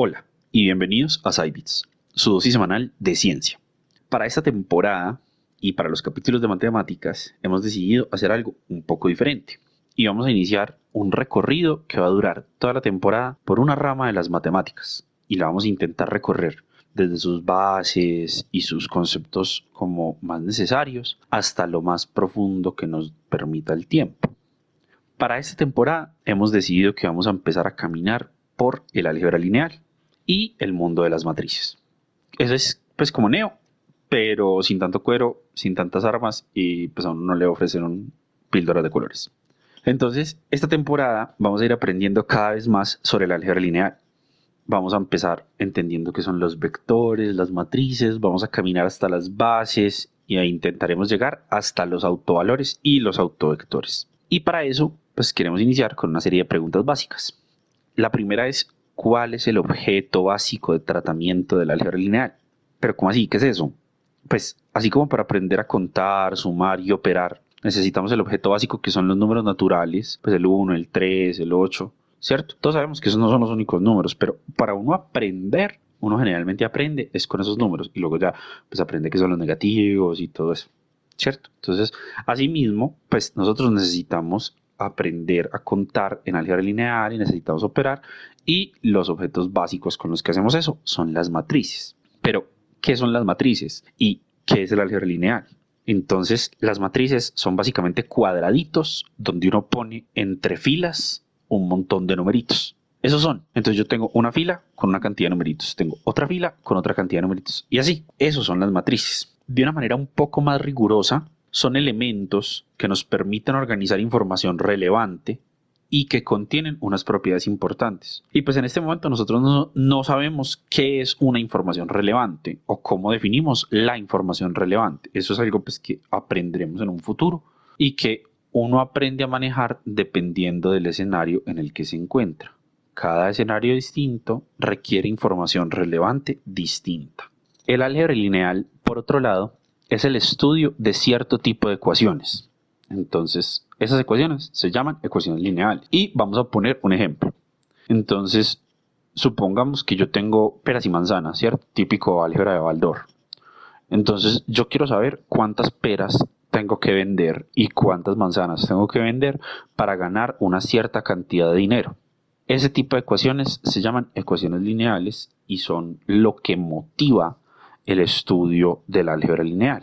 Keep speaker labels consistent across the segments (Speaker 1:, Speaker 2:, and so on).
Speaker 1: Hola y bienvenidos a Cybits, su dosis semanal de ciencia. Para esta temporada y para los capítulos de matemáticas hemos decidido hacer algo un poco diferente y vamos a iniciar un recorrido que va a durar toda la temporada por una rama de las matemáticas y la vamos a intentar recorrer desde sus bases y sus conceptos como más necesarios hasta lo más profundo que nos permita el tiempo. Para esta temporada hemos decidido que vamos a empezar a caminar por el álgebra lineal y el mundo de las matrices. Eso es pues como Neo, pero sin tanto cuero, sin tantas armas y pues a uno no le ofrecen píldoras de colores. Entonces, esta temporada vamos a ir aprendiendo cada vez más sobre el álgebra lineal. Vamos a empezar entendiendo qué son los vectores, las matrices, vamos a caminar hasta las bases y ahí intentaremos llegar hasta los autovalores y los autovectores. Y para eso, pues queremos iniciar con una serie de preguntas básicas. La primera es, cuál es el objeto básico de tratamiento del álgebra lineal. Pero ¿cómo así? ¿Qué es eso? Pues así como para aprender a contar, sumar y operar, necesitamos el objeto básico que son los números naturales, pues el 1, el 3, el 8, ¿cierto? Todos sabemos que esos no son los únicos números, pero para uno aprender, uno generalmente aprende es con esos números y luego ya pues aprende que son los negativos y todo eso, ¿cierto? Entonces, asimismo, pues nosotros necesitamos aprender a contar en álgebra lineal y necesitamos operar y los objetos básicos con los que hacemos eso son las matrices. Pero, ¿qué son las matrices? ¿Y qué es el álgebra lineal? Entonces, las matrices son básicamente cuadraditos donde uno pone entre filas un montón de numeritos. Esos son. Entonces yo tengo una fila con una cantidad de numeritos, tengo otra fila con otra cantidad de numeritos. Y así, esos son las matrices. De una manera un poco más rigurosa, son elementos que nos permiten organizar información relevante y que contienen unas propiedades importantes. Y pues en este momento nosotros no, sabemos qué es una información relevante o cómo definimos la información relevante. Eso es algo pues que aprenderemos en un futuro y que uno aprende a manejar dependiendo del escenario en el que se encuentra. Cada escenario distinto requiere información relevante distinta. El álgebra lineal, por otro lado, es el estudio de cierto tipo de ecuaciones. Entonces, esas ecuaciones se llaman ecuaciones lineales. Y vamos a poner un ejemplo. Entonces, supongamos que yo tengo peras y manzanas, ¿cierto? Típico álgebra de Baldor. Entonces, yo quiero saber cuántas peras tengo que vender y cuántas manzanas tengo que vender para ganar una cierta cantidad de dinero. Ese tipo de ecuaciones se llaman ecuaciones lineales y son lo que motiva el estudio del álgebra lineal.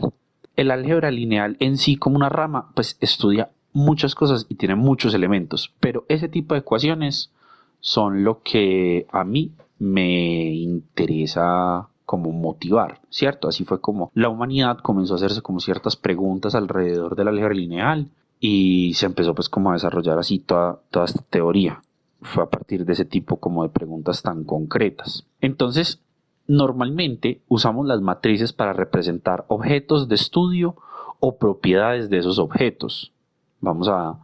Speaker 1: El álgebra lineal en sí como una rama pues estudia muchas cosas y tiene muchos elementos, pero ese tipo de ecuaciones son lo que a mí me interesa como motivar, ¿cierto? Así fue como la humanidad comenzó a hacerse como ciertas preguntas alrededor del álgebra lineal y se empezó pues como a desarrollar así toda, toda esta teoría. Fue a partir de ese tipo como de preguntas tan concretas. Entonces, normalmente usamos las matrices para representar objetos de estudio o propiedades de esos objetos vamos a,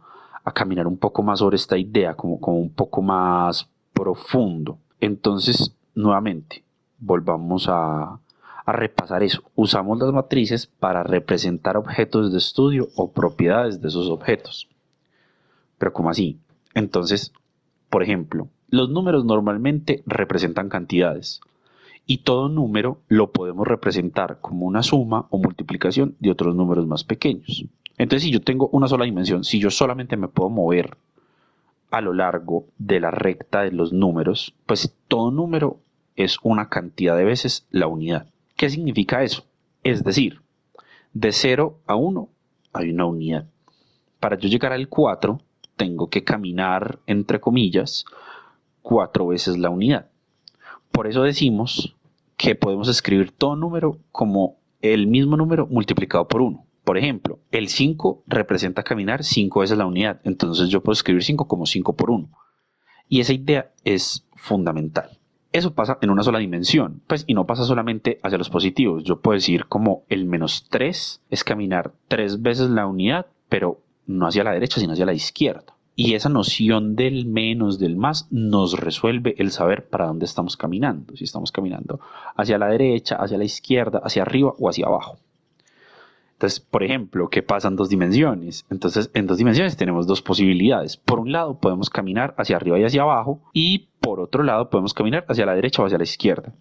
Speaker 1: caminar un poco más sobre esta idea, como, un poco más profundo. Entonces, nuevamente, volvamos a, a repasar eso. Usamos las matrices para representar objetos de estudio o propiedades de esos objetos. Pero ¿cómo así? Entonces, por ejemplo, los números normalmente representan cantidades y todo número lo podemos representar como una suma o multiplicación de otros números más pequeños. Entonces, si yo tengo una sola dimensión, si yo solamente me puedo mover a lo largo de la recta de los números, pues todo número es una cantidad de veces la unidad. ¿Qué significa eso? Es decir, de 0 a 1 hay una unidad. Para yo llegar al 4, tengo que caminar, entre comillas, cuatro veces la unidad. Por eso decimos que podemos escribir todo número como el mismo número multiplicado por 1. Por ejemplo, el 5 representa caminar 5 veces la unidad. Entonces yo puedo escribir 5 como 5 por 1. Y esa idea es fundamental. Eso pasa en una sola dimensión, pues, y no pasa solamente hacia los positivos. Yo puedo decir como el menos 3 es caminar 3 veces la unidad, pero no hacia la derecha, sino hacia la izquierda. Y esa noción del menos, del más, nos resuelve el saber para dónde estamos caminando. Si estamos caminando hacia la derecha, hacia la izquierda, hacia arriba o hacia abajo. Entonces, por ejemplo, ¿qué pasa en dos dimensiones? Entonces, en dos dimensiones tenemos dos posibilidades. Por un lado, podemos caminar hacia arriba y hacia abajo y por otro lado, podemos caminar hacia la derecha o hacia la izquierda.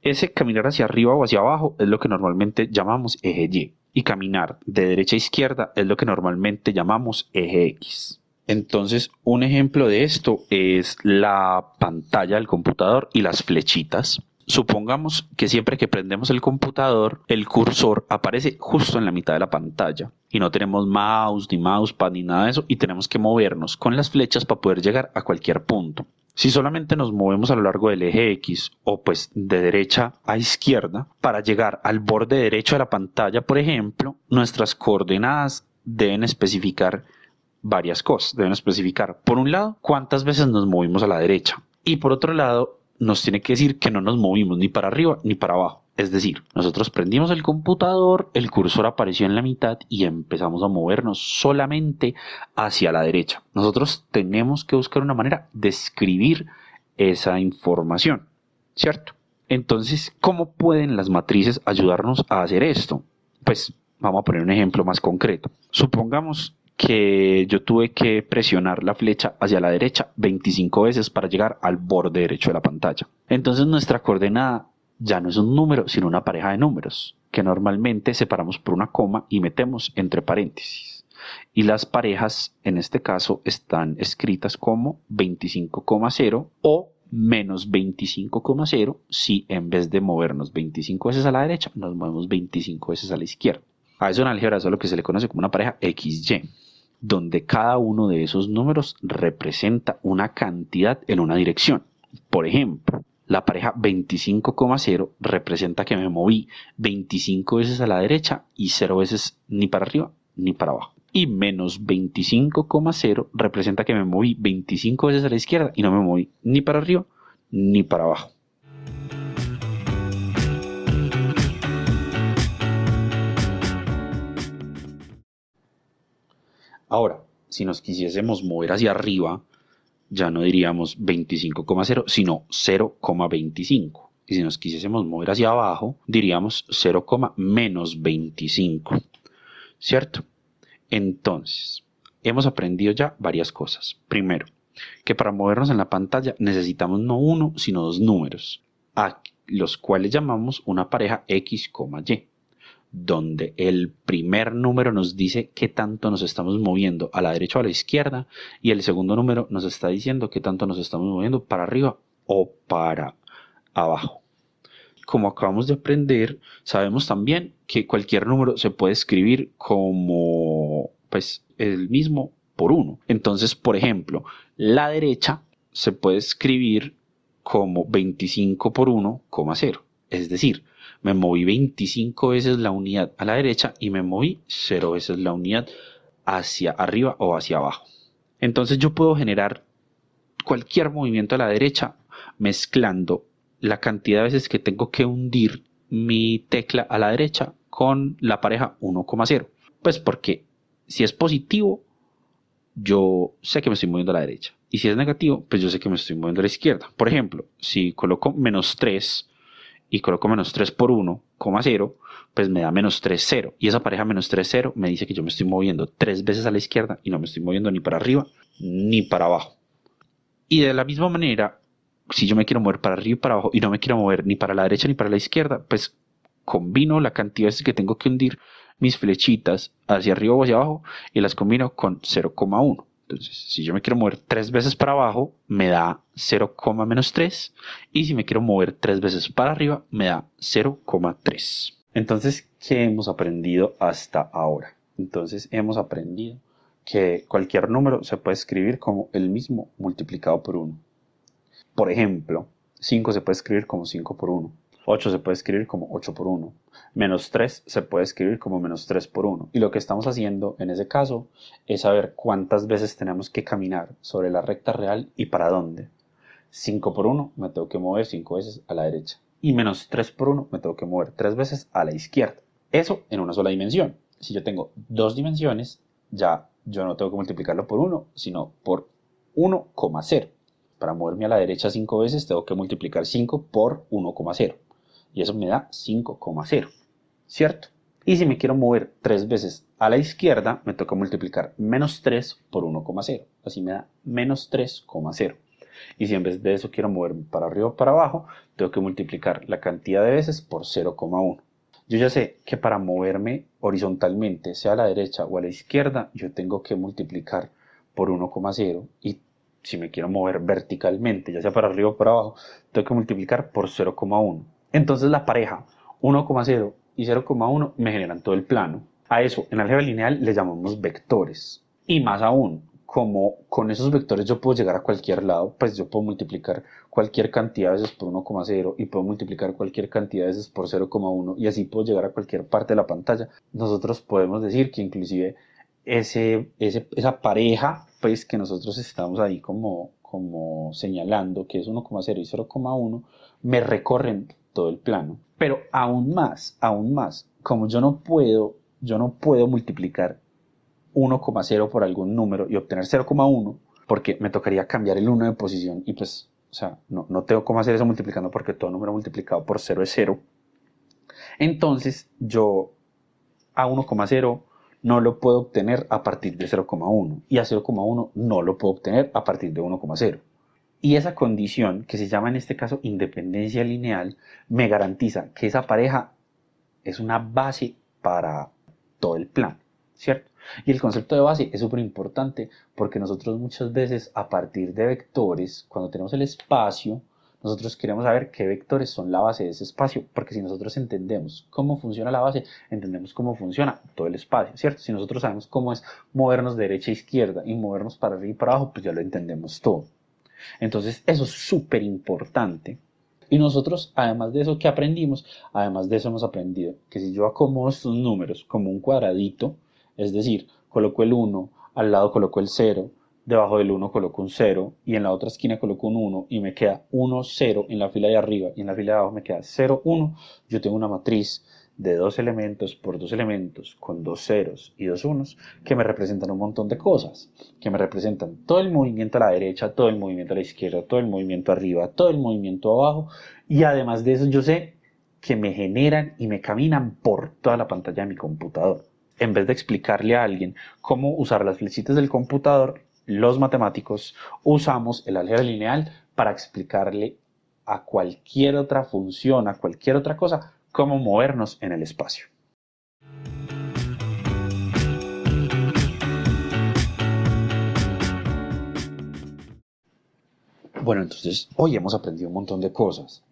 Speaker 1: Ese caminar hacia arriba o hacia abajo es lo que normalmente llamamos eje Y. Y caminar de derecha a izquierda es lo que normalmente llamamos eje X. Entonces, un ejemplo de esto es la pantalla del computador y las flechitas. Supongamos que siempre que prendemos el computador, el cursor aparece justo en la mitad de la pantalla y no tenemos mouse, ni mousepad, ni nada de eso y tenemos que movernos con las flechas para poder llegar a cualquier punto. Si solamente nos movemos a lo largo del eje X o pues de derecha a izquierda para llegar al borde derecho de la pantalla, por ejemplo, nuestras coordenadas deben especificar varias cosas. Deben especificar, por un lado, cuántas veces nos movimos a la derecha y por otro lado, nos tiene que decir que no nos movimos ni para arriba ni para abajo. Es decir, nosotros prendimos el computador, el cursor apareció en la mitad y empezamos a movernos solamente hacia la derecha. Nosotros tenemos que buscar una manera de escribir esa información, ¿cierto? Entonces, ¿cómo pueden las matrices ayudarnos a hacer esto? Pues vamos a poner un ejemplo más concreto. Supongamos que yo tuve que presionar la flecha hacia la derecha 25 veces para llegar al borde derecho de la pantalla. Entonces nuestra coordenada ya no es un número, sino una pareja de números, que normalmente separamos por una coma y metemos entre paréntesis. Y las parejas, en este caso, están escritas como 25,0 o menos 25,0 si en vez de movernos 25 veces a la derecha, nos movemos 25 veces a la izquierda. A eso en álgebra es lo que se le conoce como una pareja XY donde cada uno de esos números representa una cantidad en una dirección. Por ejemplo, la pareja 25,0 representa que me moví 25 veces a la derecha y 0 veces ni para arriba ni para abajo. Y menos 25,0 representa que me moví 25 veces a la izquierda y no me moví ni para arriba ni para abajo. Ahora, si nos quisiésemos mover hacia arriba, ya no diríamos 25,0, sino 0,25. Y si nos quisiésemos mover hacia abajo, diríamos 0, menos 25. ¿Cierto? Entonces, hemos aprendido ya varias cosas. Primero, que para movernos en la pantalla necesitamos no uno, sino dos números, a los cuales llamamos una pareja X, Y donde el primer número nos dice qué tanto nos estamos moviendo a la derecha o a la izquierda y el segundo número nos está diciendo qué tanto nos estamos moviendo para arriba o para abajo. Como acabamos de aprender, sabemos también que cualquier número se puede escribir como pues el mismo por uno. Entonces, por ejemplo, la derecha se puede escribir como 25 por 1, 0. Es decir, me moví 25 veces la unidad a la derecha y me moví 0 veces la unidad hacia arriba o hacia abajo. Entonces yo puedo generar cualquier movimiento a la derecha mezclando la cantidad de veces que tengo que hundir mi tecla a la derecha con la pareja 1,0. Pues porque si es positivo, yo sé que me estoy moviendo a la derecha. Y si es negativo, pues yo sé que me estoy moviendo a la izquierda. Por ejemplo, si coloco menos 3 y coloco menos 3 por 1, 0, pues me da menos 3, 0. Y esa pareja menos 3, 0 me dice que yo me estoy moviendo tres veces a la izquierda y no me estoy moviendo ni para arriba ni para abajo. Y de la misma manera, si yo me quiero mover para arriba y para abajo y no me quiero mover ni para la derecha ni para la izquierda, pues combino la cantidad que tengo que hundir mis flechitas hacia arriba o hacia abajo y las combino con 0,1. Entonces, si yo me quiero mover tres veces para abajo, me da 0, menos 3. Y si me quiero mover tres veces para arriba, me da 0,3. Entonces, ¿qué hemos aprendido hasta ahora? Entonces, hemos aprendido que cualquier número se puede escribir como el mismo multiplicado por 1. Por ejemplo, 5 se puede escribir como 5 por 1. 8 se puede escribir como 8 por 1. Menos 3 se puede escribir como menos 3 por 1. Y lo que estamos haciendo en ese caso es saber cuántas veces tenemos que caminar sobre la recta real y para dónde. 5 por 1 me tengo que mover 5 veces a la derecha. Y menos 3 por 1 me tengo que mover 3 veces a la izquierda. Eso en una sola dimensión. Si yo tengo dos dimensiones, ya yo no tengo que multiplicarlo por 1, sino por 1,0. Para moverme a la derecha 5 veces tengo que multiplicar 5 por 1,0 y eso me da 5,0, ¿cierto? Y si me quiero mover tres veces a la izquierda, me toca multiplicar menos 3 por 1,0. Así me da menos 3,0. Y si en vez de eso quiero moverme para arriba o para abajo, tengo que multiplicar la cantidad de veces por 0,1. Yo ya sé que para moverme horizontalmente, sea a la derecha o a la izquierda, yo tengo que multiplicar por 1,0 y si me quiero mover verticalmente, ya sea para arriba o para abajo, tengo que multiplicar por 0,1. Entonces la pareja 1,0 y 0,1 me generan todo el plano. A eso en álgebra lineal le llamamos vectores. Y más aún, como con esos vectores yo puedo llegar a cualquier lado, pues yo puedo multiplicar cualquier cantidad de veces por 1,0 y puedo multiplicar cualquier cantidad de veces por 0,1 y así puedo llegar a cualquier parte de la pantalla. Nosotros podemos decir que inclusive ese, esa pareja pues que nosotros estamos ahí como, como señalando, que es 1,0 y 0,1, me recorren todo el plano. Pero aún más, aún más, como yo no puedo, yo no puedo multiplicar 1,0 por algún número y obtener 0,1, porque me tocaría cambiar el 1 de posición y pues, o sea, no, no tengo cómo hacer eso multiplicando porque todo número multiplicado por 0 es 0. Entonces yo a 1,0 no lo puedo obtener a partir de 0,1 y a 0,1 no lo puedo obtener a partir de 1,0. Y esa condición, que se llama en este caso independencia lineal, me garantiza que esa pareja es una base para todo el plan, ¿cierto? Y el concepto de base es súper importante porque nosotros muchas veces a partir de vectores, cuando tenemos el espacio, nosotros queremos saber qué vectores son la base de ese espacio, porque si nosotros entendemos cómo funciona la base, entendemos cómo funciona todo el espacio, ¿cierto? Si nosotros sabemos cómo es movernos de derecha a izquierda y movernos para arriba y para abajo, pues ya lo entendemos todo. Entonces, eso es súper importante. Y nosotros, además de eso que aprendimos, además de eso hemos aprendido que si yo acomodo estos números como un cuadradito, es decir, coloco el 1, al lado coloco el 0, debajo del 1 coloco un 0 y en la otra esquina coloco un 1 y me queda 1, 0 en la fila de arriba y en la fila de abajo me queda 0, 1, yo tengo una matriz de dos elementos por dos elementos con dos ceros y dos unos que me representan un montón de cosas, que me representan todo el movimiento a la derecha, todo el movimiento a la izquierda, todo el movimiento arriba, todo el movimiento abajo y además de eso yo sé que me generan y me caminan por toda la pantalla de mi computador. En vez de explicarle a alguien cómo usar las flechitas del computador, los matemáticos usamos el álgebra lineal para explicarle a cualquier otra función, a cualquier otra cosa, cómo movernos en el espacio. Bueno, entonces hoy hemos aprendido un montón de cosas,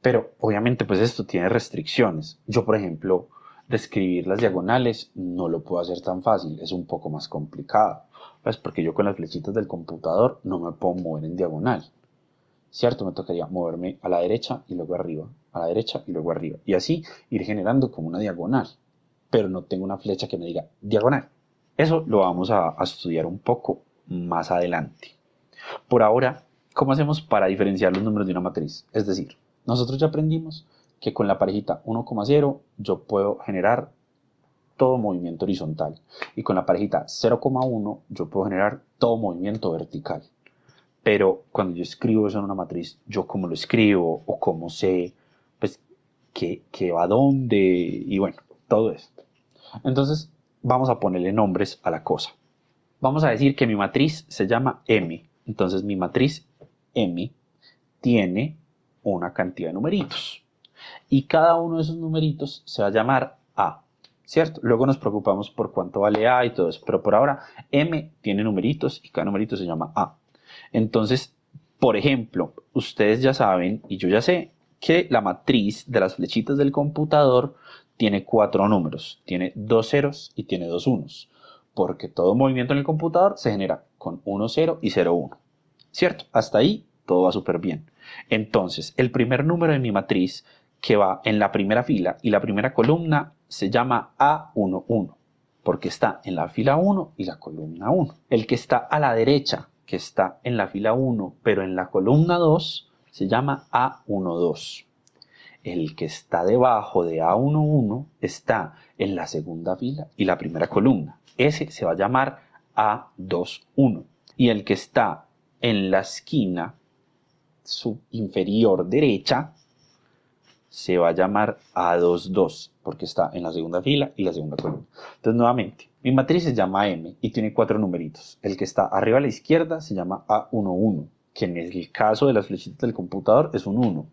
Speaker 1: pero obviamente pues esto tiene restricciones. Yo, por ejemplo, describir las diagonales no lo puedo hacer tan fácil, es un poco más complicado. Pues porque yo con las flechitas del computador no me puedo mover en diagonal. ¿Cierto? Me tocaría moverme a la derecha y luego arriba, a la derecha y luego arriba. Y así ir generando como una diagonal. Pero no tengo una flecha que me diga diagonal. Eso lo vamos a, estudiar un poco más adelante. Por ahora, ¿cómo hacemos para diferenciar los números de una matriz? Es decir, nosotros ya aprendimos que con la parejita 1,0 yo puedo generar todo movimiento horizontal. Y con la parejita 0,1 yo puedo generar todo movimiento vertical. Pero cuando yo escribo eso en una matriz, yo cómo lo escribo o cómo sé, qué, qué va dónde y bueno, todo esto. Entonces, vamos a ponerle nombres a la cosa. Vamos a decir que mi matriz se llama M. Entonces, mi matriz M tiene una cantidad de numeritos. Y cada uno de esos numeritos se va a llamar A. ¿cierto? Luego nos preocupamos por cuánto vale A y todo eso, pero por ahora M tiene numeritos y cada numerito se llama A. Entonces, por ejemplo, ustedes ya saben y yo ya sé que la matriz de las flechitas del computador tiene cuatro números, tiene dos ceros y tiene dos unos, porque todo movimiento en el computador se genera con 1, 0 y 0, 1. ¿Cierto? Hasta ahí todo va súper bien. Entonces, el primer número de mi matriz que va en la primera fila y la primera columna se llama A11, porque está en la fila 1 y la columna 1. El que está a la derecha, que está en la fila 1, pero en la columna 2, se llama A12. El que está debajo de A11 está en la segunda fila y la primera columna. Ese se va a llamar A21. Y el que está en la esquina inferior derecha se va a llamar A22 porque está en la segunda fila y la segunda columna. Entonces, nuevamente, mi matriz se llama M y tiene cuatro numeritos. El que está arriba a la izquierda se llama A11. Que en el caso de las flechitas del computador es un 1.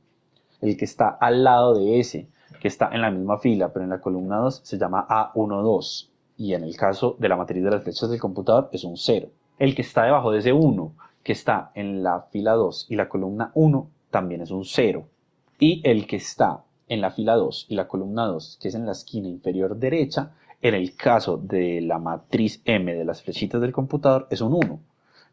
Speaker 1: El que está al lado de ese, que está en la misma fila, pero en la columna 2, se llama A12. Y en el caso de la matriz de las flechas del computador es un 0. El que está debajo de ese 1, que está en la fila 2 y la columna 1, también es un 0. Y el que está en la fila 2 y la columna 2, que es en la esquina inferior derecha, en el caso de la matriz M de las flechitas del computador, es un 1.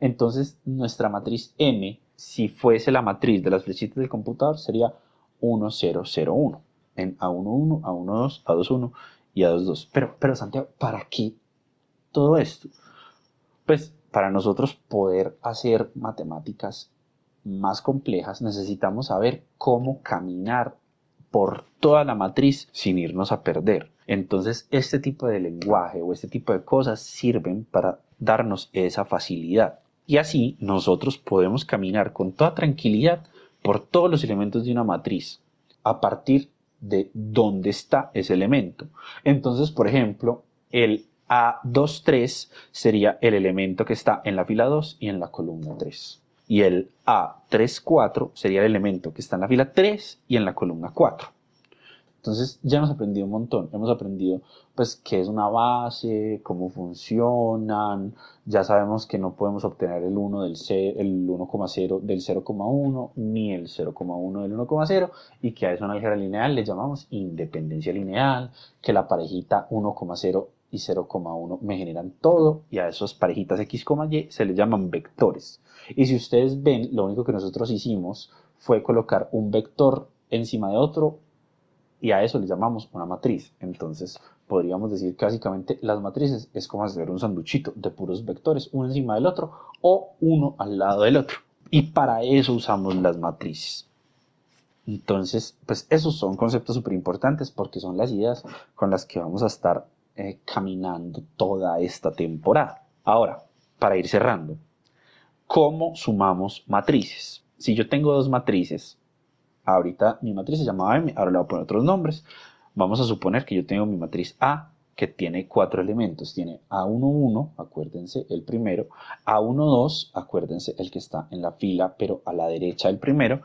Speaker 1: Entonces, nuestra matriz M, si fuese la matriz de las flechitas del computador, sería 1, 0, 0, 1. En A11, A12, A21 y A22. Pero, pero Santiago, ¿para qué todo esto? Pues para nosotros poder hacer matemáticas más complejas, necesitamos saber cómo caminar por toda la matriz sin irnos a perder. Entonces, este tipo de lenguaje o este tipo de cosas sirven para darnos esa facilidad. Y así nosotros podemos caminar con toda tranquilidad por todos los elementos de una matriz a partir de dónde está ese elemento. Entonces, por ejemplo, el A23 sería el elemento que está en la fila 2 y en la columna 3. Y el A34 sería el elemento que está en la fila 3 y en la columna 4. Entonces ya hemos aprendido un montón, hemos aprendido pues qué es una base, cómo funcionan, ya sabemos que no podemos obtener el 1 del el 1,0 del 0,1 ni el 0,1 del 1,0 y que a eso en álgebra lineal le llamamos independencia lineal, que la parejita 1,0 y 0,1 me generan todo y a esas parejitas x, y se les llaman vectores. Y si ustedes ven, lo único que nosotros hicimos fue colocar un vector encima de otro y a eso le llamamos una matriz. Entonces podríamos decir que básicamente las matrices es como hacer un sanduchito de puros vectores, uno encima del otro o uno al lado del otro. Y para eso usamos las matrices. Entonces, pues esos son conceptos súper importantes porque son las ideas con las que vamos a estar eh, caminando toda esta temporada. Ahora, para ir cerrando, ¿cómo sumamos matrices? Si yo tengo dos matrices, Ahorita mi matriz se llamaba M, ahora le voy a poner otros nombres. Vamos a suponer que yo tengo mi matriz A que tiene cuatro elementos. Tiene A11, acuérdense, el primero. A12, acuérdense, el que está en la fila, pero a la derecha del primero.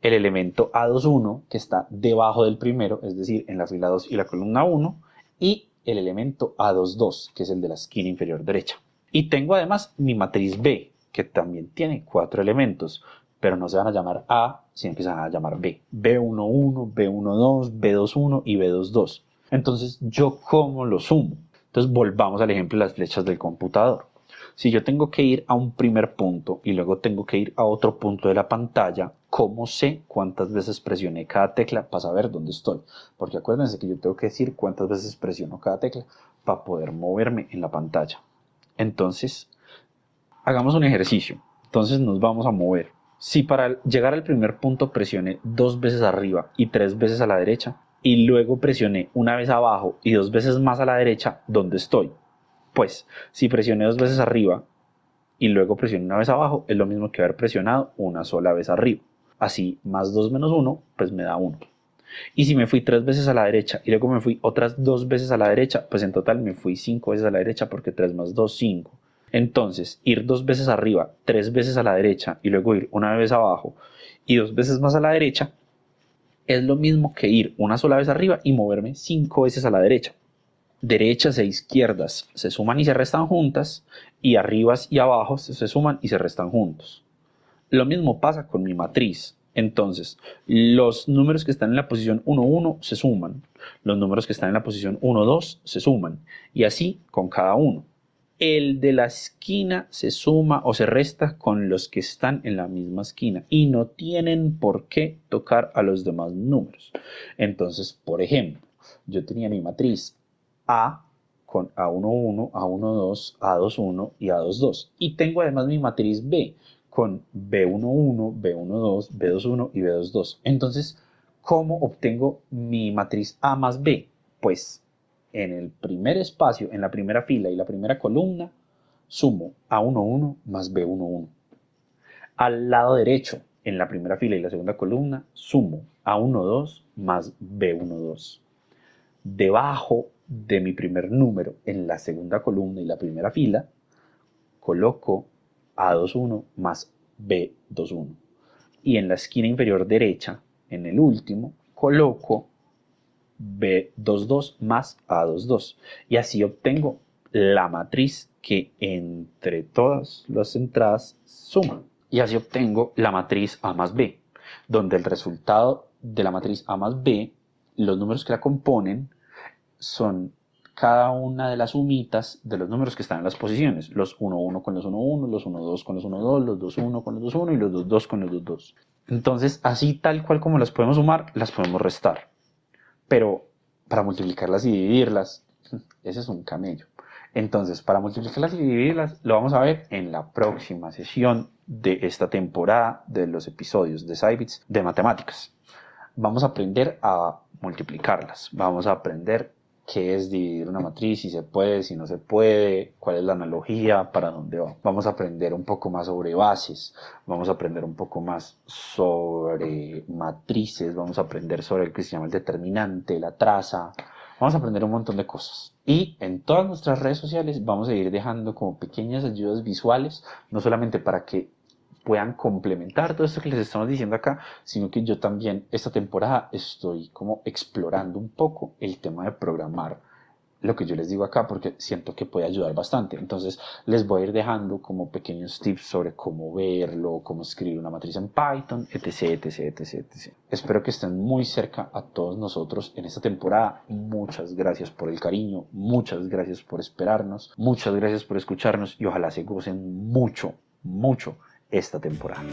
Speaker 1: El elemento A21, que está debajo del primero, es decir, en la fila 2 y la columna 1. Y el elemento A22, que es el de la esquina inferior derecha. Y tengo además mi matriz B, que también tiene cuatro elementos pero no se van a llamar A, sino que se van a llamar B. B11, B12, B21 y B22. Entonces, ¿yo cómo lo sumo? Entonces, volvamos al ejemplo de las flechas del computador. Si yo tengo que ir a un primer punto y luego tengo que ir a otro punto de la pantalla, ¿cómo sé cuántas veces presioné cada tecla para saber dónde estoy? Porque acuérdense que yo tengo que decir cuántas veces presiono cada tecla para poder moverme en la pantalla. Entonces, hagamos un ejercicio. Entonces nos vamos a mover. Si para llegar al primer punto presioné dos veces arriba y tres veces a la derecha, y luego presioné una vez abajo y dos veces más a la derecha, ¿dónde estoy? Pues si presioné dos veces arriba y luego presioné una vez abajo, es lo mismo que haber presionado una sola vez arriba. Así, más 2 menos 1, pues me da 1. Y si me fui tres veces a la derecha y luego me fui otras dos veces a la derecha, pues en total me fui cinco veces a la derecha porque 3 más 2, 5. Entonces, ir dos veces arriba, tres veces a la derecha y luego ir una vez abajo y dos veces más a la derecha es lo mismo que ir una sola vez arriba y moverme cinco veces a la derecha. Derechas e izquierdas se suman y se restan juntas y arribas y abajo se suman y se restan juntos. Lo mismo pasa con mi matriz. Entonces, los números que están en la posición 1, 1 se suman, los números que están en la posición 1, 2 se suman y así con cada uno el de la esquina se suma o se resta con los que están en la misma esquina y no tienen por qué tocar a los demás números. Entonces, por ejemplo, yo tenía mi matriz A con A11, A12, A21 y A22. Y tengo además mi matriz B con B11, B12, B21 y B22. Entonces, ¿cómo obtengo mi matriz A más B? Pues en el primer espacio, en la primera fila y la primera columna, sumo A11 más B11. Al lado derecho, en la primera fila y la segunda columna, sumo A12 más B12. Debajo de mi primer número, en la segunda columna y la primera fila, coloco A21 más B21. Y en la esquina inferior derecha, en el último, coloco B22 más A22. Y así obtengo la matriz que entre todas las entradas suma. Y así obtengo la matriz A más B, donde el resultado de la matriz A más B, los números que la componen, son cada una de las sumitas de los números que están en las posiciones. Los 1, 1 con los 1, 1, los 1, 2 con los 1, 2, los 2, 1 con los 2, 1 y los 2, 2 con los 2, 2. Entonces, así tal cual como las podemos sumar, las podemos restar. Pero para multiplicarlas y dividirlas, ese es un camello. Entonces, para multiplicarlas y dividirlas, lo vamos a ver en la próxima sesión de esta temporada de los episodios de Cybits de matemáticas. Vamos a aprender a multiplicarlas, vamos a aprender qué es dividir una matriz, si se puede, si no se puede, cuál es la analogía, para dónde va. Vamos a aprender un poco más sobre bases, vamos a aprender un poco más sobre matrices, vamos a aprender sobre el que se llama el determinante, la traza, vamos a aprender un montón de cosas. Y en todas nuestras redes sociales vamos a ir dejando como pequeñas ayudas visuales, no solamente para que puedan complementar todo esto que les estamos diciendo acá, sino que yo también esta temporada estoy como explorando un poco el tema de programar lo que yo les digo acá porque siento que puede ayudar bastante. Entonces les voy a ir dejando como pequeños tips sobre cómo verlo, cómo escribir una matriz en Python, etc, etc, etc, etc. Espero que estén muy cerca a todos nosotros en esta temporada. Muchas gracias por el cariño, muchas gracias por esperarnos, muchas gracias por escucharnos y ojalá se gocen mucho, mucho esta temporada.